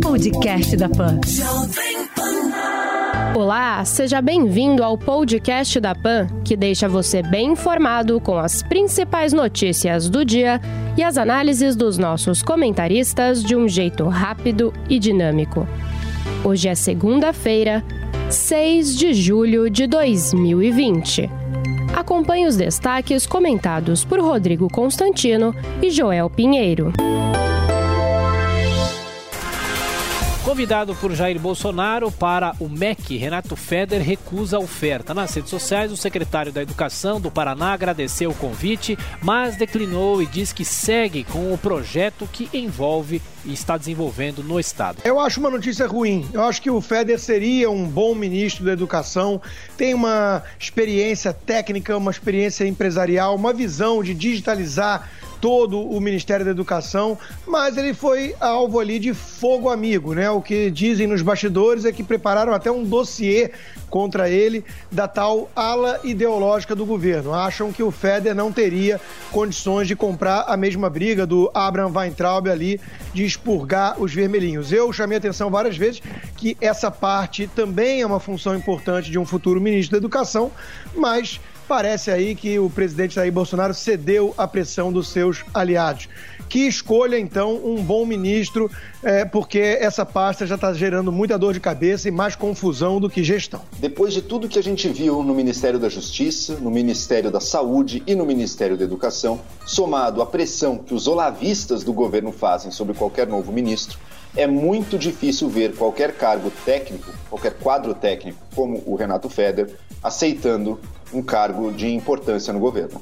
Podcast da Pan. Olá, seja bem-vindo ao podcast da Pan, que deixa você bem informado com as principais notícias do dia e as análises dos nossos comentaristas de um jeito rápido e dinâmico. Hoje é segunda-feira, 6 de julho de 2020. Acompanhe os destaques comentados por Rodrigo Constantino e Joel Pinheiro. Convidado por Jair Bolsonaro para o MEC, Renato Feder recusa a oferta. Nas redes sociais, o secretário da Educação do Paraná agradeceu o convite, mas declinou e diz que segue com o projeto que envolve e está desenvolvendo no Estado. Eu acho uma notícia ruim. Eu acho que o Feder seria um bom ministro da Educação, tem uma experiência técnica, uma experiência empresarial, uma visão de digitalizar todo o Ministério da Educação, mas ele foi alvo ali de fogo amigo, né? O que dizem nos bastidores é que prepararam até um dossiê contra ele da tal ala ideológica do governo. Acham que o Feder não teria condições de comprar a mesma briga do Abraham Weintraub ali de expurgar os vermelhinhos. Eu chamei atenção várias vezes que essa parte também é uma função importante de um futuro ministro da Educação, mas Parece aí que o presidente Jair Bolsonaro cedeu à pressão dos seus aliados. Que escolha, então, um bom ministro, é, porque essa pasta já está gerando muita dor de cabeça e mais confusão do que gestão. Depois de tudo que a gente viu no Ministério da Justiça, no Ministério da Saúde e no Ministério da Educação, somado à pressão que os olavistas do governo fazem sobre qualquer novo ministro, é muito difícil ver qualquer cargo técnico, qualquer quadro técnico, como o Renato Feder, aceitando um cargo de importância no governo.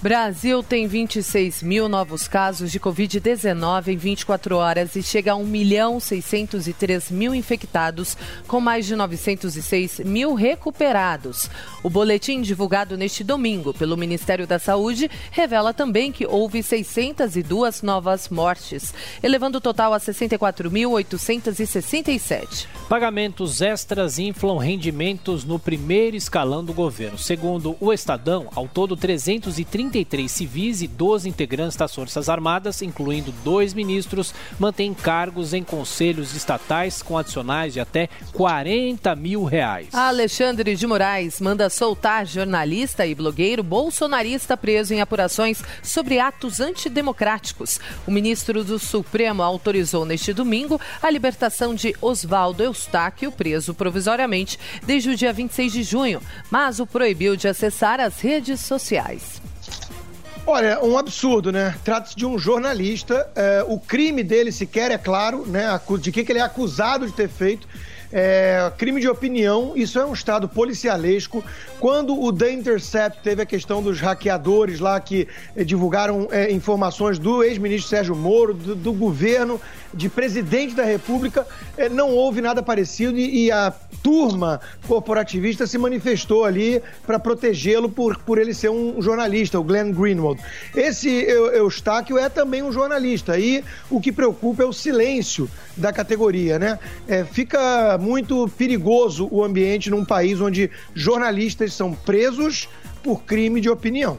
Brasil tem 26 mil novos casos de Covid-19 em 24 horas e chega a 1 milhão 603 mil infectados, com mais de 906 mil recuperados. O boletim divulgado neste domingo pelo Ministério da Saúde revela também que houve 602 novas mortes, elevando o total a 64.867. Pagamentos extras inflam rendimentos no primeiro escalão do governo. Segundo o Estadão, ao todo 330 33 civis e 12 integrantes das Forças Armadas, incluindo dois ministros, mantêm cargos em conselhos estatais com adicionais de até 40 mil reais. Alexandre de Moraes manda soltar jornalista e blogueiro bolsonarista preso em apurações sobre atos antidemocráticos. O ministro do Supremo autorizou neste domingo a libertação de Oswaldo Eustáquio, preso provisoriamente desde o dia 26 de junho, mas o proibiu de acessar as redes sociais. Olha, um absurdo, né? Trata-se de um jornalista. É, o crime dele sequer é claro, né? De que, que ele é acusado de ter feito. É, crime de opinião, isso é um estado policialesco. Quando o The Intercept teve a questão dos hackeadores lá que eh, divulgaram eh, informações do ex-ministro Sérgio Moro, do, do, governo, de presidente da República, eh, não houve nada parecido e, e a turma corporativista se manifestou ali para protegê-lo por, por ele ser um jornalista, o Glenn Greenwald. Esse Eustáquio é também um jornalista e o que preocupa é o silêncio da categoria, né? É, fica muito perigoso o ambiente num país onde jornalistas são presos por crime de opinião.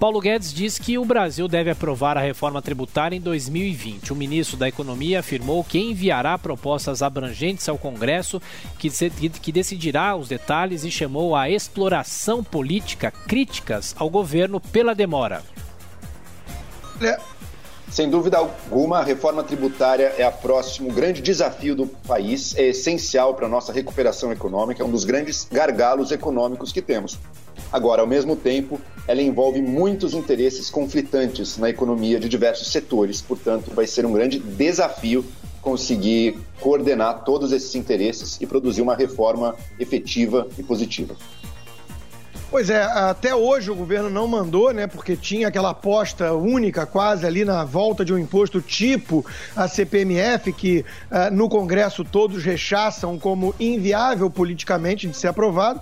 Paulo Guedes diz que o Brasil deve aprovar a reforma tributária em 2020. O ministro da Economia afirmou que enviará propostas abrangentes ao Congresso, que, decidirá os detalhes e chamou a exploração política críticas ao governo pela demora. É, sem dúvida alguma, a reforma tributária é o próximo grande desafio do país, é essencial para a nossa recuperação econômica, é um dos grandes gargalos econômicos que temos. Agora, ao mesmo tempo, ela envolve muitos interesses conflitantes na economia de diversos setores, portanto, vai ser um grande desafio conseguir coordenar todos esses interesses e produzir uma reforma efetiva e positiva. Pois é, até hoje o governo não mandou, né? Porque tinha aquela aposta única quase ali na volta de um imposto tipo a CPMF, que uh, no Congresso todos rechaçam como inviável politicamente de ser aprovado.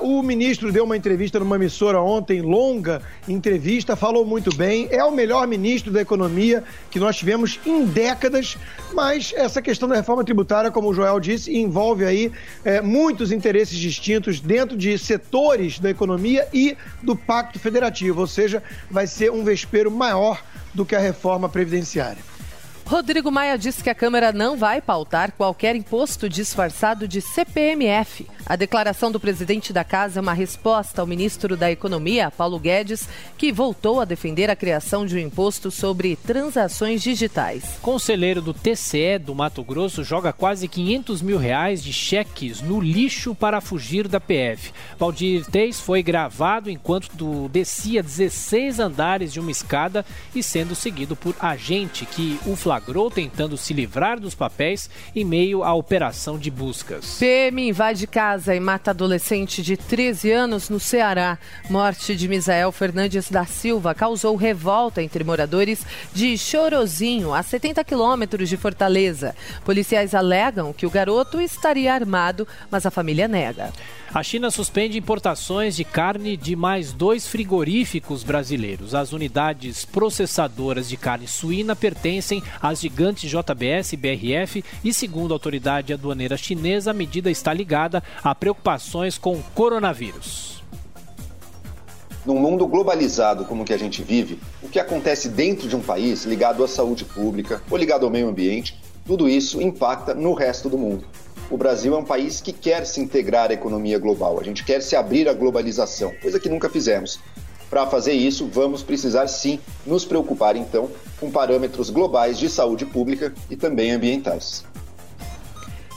Uh, o ministro deu uma entrevista numa emissora ontem, longa entrevista, falou muito bem. É o melhor ministro da economia que nós tivemos em décadas, mas essa questão da reforma tributária, como o Joel disse, envolve aí eh, muitos interesses distintos dentro de setores da economia e do Pacto Federativo, ou seja, vai ser um vespeiro maior do que a reforma previdenciária. Rodrigo Maia disse que a Câmara não vai pautar qualquer imposto disfarçado de CPMF. A declaração do presidente da Casa é uma resposta ao ministro da Economia, Paulo Guedes, que voltou a defender a criação de um imposto sobre transações digitais. Conselheiro do TCE do Mato Grosso joga quase 500 mil reais de cheques no lixo para fugir da PF. Valdir Teis foi gravado enquanto descia 16 andares de uma escada e sendo seguido por agente que o flagrou tentando se livrar dos papéis em meio à operação de buscas. PM invade casa casa e mata adolescente de 13 anos no Ceará. Morte de Misael Fernandes da Silva causou revolta entre moradores de Chorozinho, a 70 quilômetros de Fortaleza. Policiais alegam que o garoto estaria armado, mas a família nega. A China suspende importações de carne de mais dois frigoríficos brasileiros. As unidades processadoras de carne suína pertencem às gigantes JBS e BRF e, segundo a autoridade aduaneira chinesa, a medida está ligada a preocupações com o coronavírus. Num mundo globalizado como o que a gente vive, o que acontece dentro de um país ligado à saúde pública ou ligado ao meio ambiente, tudo isso impacta no resto do mundo. O Brasil é um país que quer se integrar à economia global, a gente quer se abrir à globalização, coisa que nunca fizemos. Para fazer isso, vamos precisar sim nos preocupar então com parâmetros globais de saúde pública e também ambientais.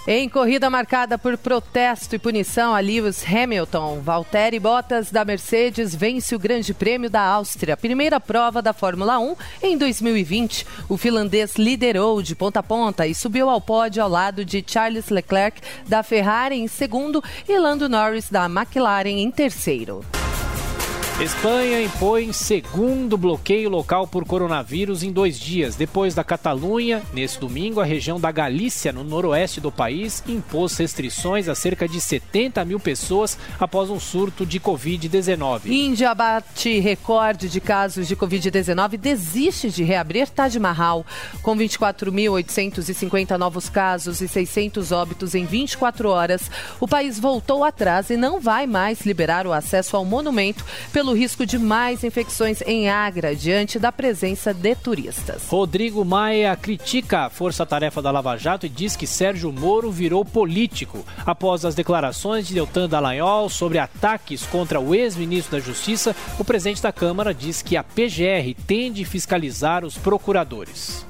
Em corrida marcada por protesto e punição a Lewis Hamilton, Valtteri Bottas da Mercedes vence o Grande Prêmio da Áustria, primeira prova da Fórmula 1 em 2020. O finlandês liderou de ponta a ponta e subiu ao pódio ao lado de Charles Leclerc da Ferrari em segundo e Lando Norris da McLaren em terceiro. Espanha impõe segundo bloqueio local por coronavírus em dois dias. Depois da Catalunha, nesse domingo, a região da Galícia, no noroeste do país, impôs restrições a cerca de 70 mil pessoas após um surto de Covid-19. Índia bate recorde de casos de Covid-19 desiste de reabrir Taj Mahal. Com 24.850 novos casos e 600 óbitos em 24 horas, o país voltou atrás e não vai mais liberar o acesso ao monumento pelo pelo risco de mais infecções em Agra diante da presença de turistas. Rodrigo Maia critica a força-tarefa da Lava Jato e diz que Sérgio Moro virou político após as declarações de Deltan Dallagnol sobre ataques contra o ex-ministro da Justiça. O presidente da Câmara diz que a PGR tende a fiscalizar os procuradores.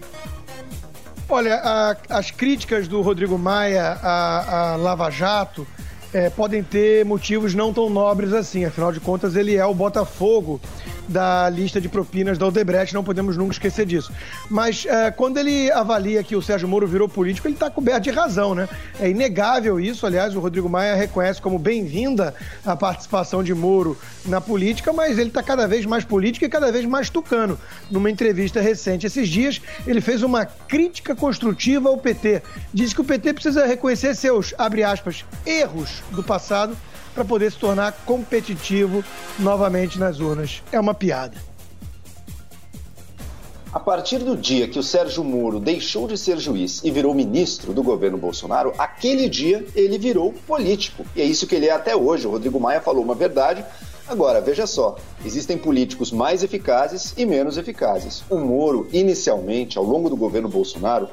Olha, a, as críticas do Rodrigo Maia à, à Lava Jato é, podem ter motivos não tão nobres assim. Afinal de contas, ele é o Botafogo da lista de propinas da Odebrecht, não podemos nunca esquecer disso. Mas é, quando ele avalia que o Sérgio Moro virou político, ele está coberto de razão, né? É inegável isso, aliás, o Rodrigo Maia reconhece como bem-vinda a participação de Moro na política, mas ele está cada vez mais político e cada vez mais tucano. Numa entrevista recente esses dias, ele fez uma crítica construtiva ao PT. Diz que o PT precisa reconhecer seus, abre aspas, erros do passado para poder se tornar competitivo novamente nas urnas. É uma piada. A partir do dia que o Sérgio Moro deixou de ser juiz e virou ministro do governo Bolsonaro, aquele dia ele virou político. E é isso que ele é até hoje. O Rodrigo Maia falou uma verdade. Agora, veja só: existem políticos mais eficazes e menos eficazes. O Moro, inicialmente, ao longo do governo Bolsonaro,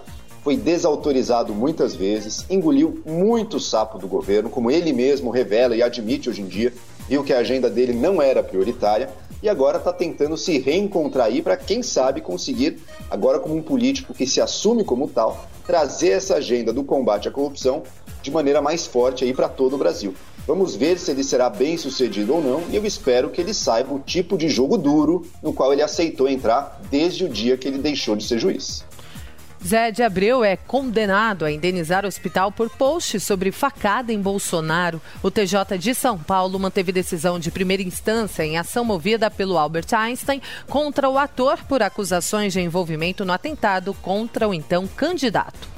foi desautorizado muitas vezes, engoliu muito sapo do governo, como ele mesmo revela e admite hoje em dia, viu que a agenda dele não era prioritária e agora está tentando se reencontrar aí para, quem sabe, conseguir, agora como um político que se assume como tal, trazer essa agenda do combate à corrupção de maneira mais forte aí para todo o Brasil. Vamos ver se ele será bem sucedido ou não, e eu espero que ele saiba o tipo de jogo duro no qual ele aceitou entrar desde o dia que ele deixou de ser juiz. Zé de Abreu é condenado a indenizar o hospital por post sobre facada em Bolsonaro. O TJ de São Paulo manteve decisão de primeira instância em ação movida pelo Albert Einstein contra o ator por acusações de envolvimento no atentado contra o então candidato.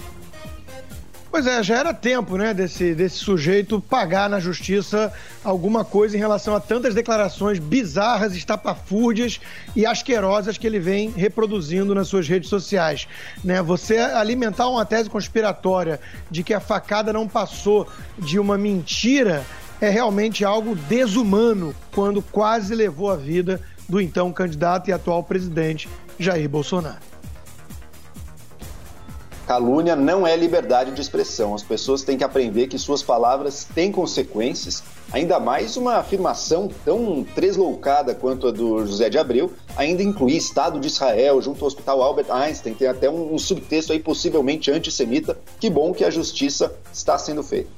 Pois é, já era tempo, né, desse, desse sujeito pagar na justiça alguma coisa em relação a tantas declarações bizarras, estapafúrdias e asquerosas que ele vem reproduzindo nas suas redes sociais. Né? Você alimentar uma tese conspiratória de que a facada não passou de uma mentira é realmente algo desumano quando quase levou a vida do então candidato e atual presidente Jair Bolsonaro. Calúnia não é liberdade de expressão. As pessoas têm que aprender que suas palavras têm consequências. Ainda mais uma afirmação tão tresloucada quanto a do José de Abreu, ainda incluir Estado de Israel junto ao Hospital Albert Einstein. Tem até um, um subtexto aí possivelmente antissemita. Que bom que a justiça está sendo feita.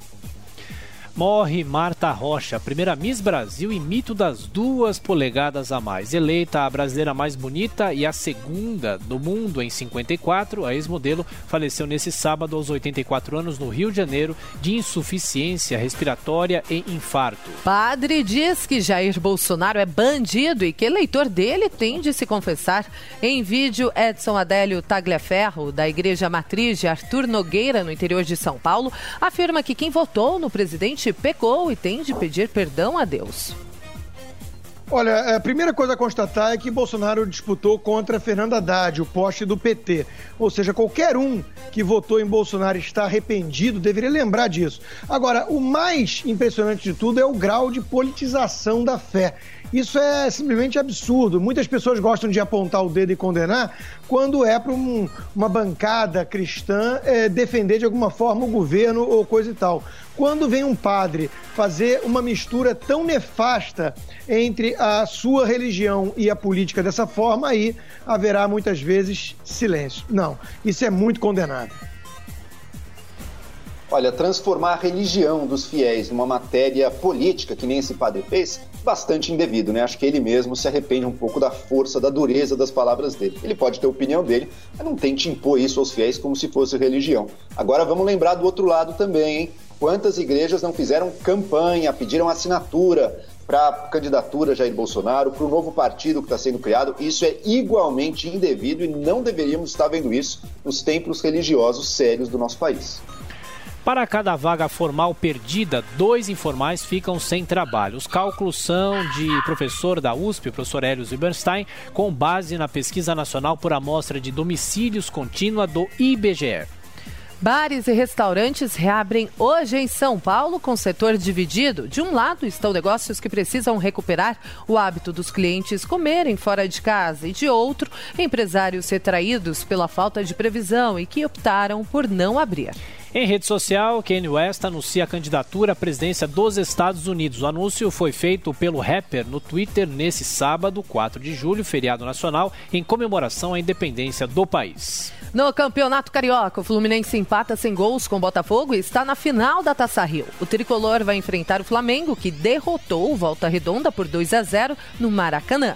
Morre Marta Rocha, primeira Miss Brasil e mito das duas polegadas a mais. Eleita a brasileira mais bonita e a segunda do mundo em 54, a ex-modelo faleceu nesse sábado aos 84 anos no Rio de Janeiro de insuficiência respiratória e infarto. Padre diz que Jair Bolsonaro é bandido e que eleitor dele tem de se confessar. Em vídeo, Edson Adélio Tagliaferro, da Igreja Matriz de Arthur Nogueira, no interior de São Paulo, afirma que quem votou no presidente pecou e tem de pedir perdão a Deus. Olha, a primeira coisa a constatar é que Bolsonaro disputou contra Fernando Haddad, o poste do PT. Ou seja, qualquer um que votou em Bolsonaro está arrependido deveria lembrar disso. Agora, o mais impressionante de tudo é o grau de politização da fé. Isso é simplesmente absurdo. Muitas pessoas gostam de apontar o dedo e condenar quando é para um, uma bancada cristã é, defender de alguma forma o governo ou coisa e tal. Quando vem um padre fazer uma mistura tão nefasta entre a sua religião e a política dessa forma, aí haverá muitas vezes silêncio. Não, isso é muito condenável. Olha, transformar a religião dos fiéis numa matéria política, que nem esse padre fez, bastante indevido, né? Acho que ele mesmo se arrepende um pouco da força, da dureza das palavras dele. Ele pode ter a opinião dele, mas não tente impor isso aos fiéis como se fosse religião. Agora vamos lembrar do outro lado também, hein? Quantas igrejas não fizeram campanha, pediram assinatura para a candidatura Jair Bolsonaro, para o novo partido que está sendo criado? Isso é igualmente indevido e não deveríamos estar vendo isso nos templos religiosos sérios do nosso país. Para cada vaga formal perdida, dois informais ficam sem trabalho. Os cálculos são de professor da USP, professor Hélio Zilberstein, com base na pesquisa nacional por amostra de domicílios contínua do IBGE. Bares e restaurantes reabrem hoje em São Paulo com setor dividido. De um lado estão negócios que precisam recuperar o hábito dos clientes comerem fora de casa e de outro, empresários retraídos pela falta de previsão e que optaram por não abrir. Em rede social, Kanye West anuncia a candidatura à presidência dos Estados Unidos. O anúncio foi feito pelo rapper no Twitter nesse sábado, 4 de julho, feriado nacional, em comemoração à independência do país. No Campeonato Carioca, o Fluminense empata sem gols com o Botafogo e está na final da Taça Rio. O tricolor vai enfrentar o Flamengo, que derrotou o Volta Redonda por 2 a 0 no Maracanã.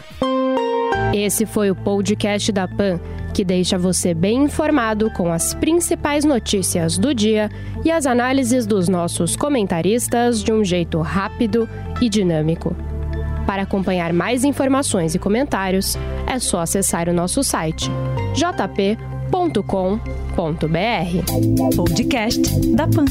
Esse foi o podcast da PAN, que deixa você bem informado com as principais notícias do dia e as análises dos nossos comentaristas de um jeito rápido e dinâmico. Para acompanhar mais informações e comentários, é só acessar o nosso site jp.com.br. Podcast da PAN.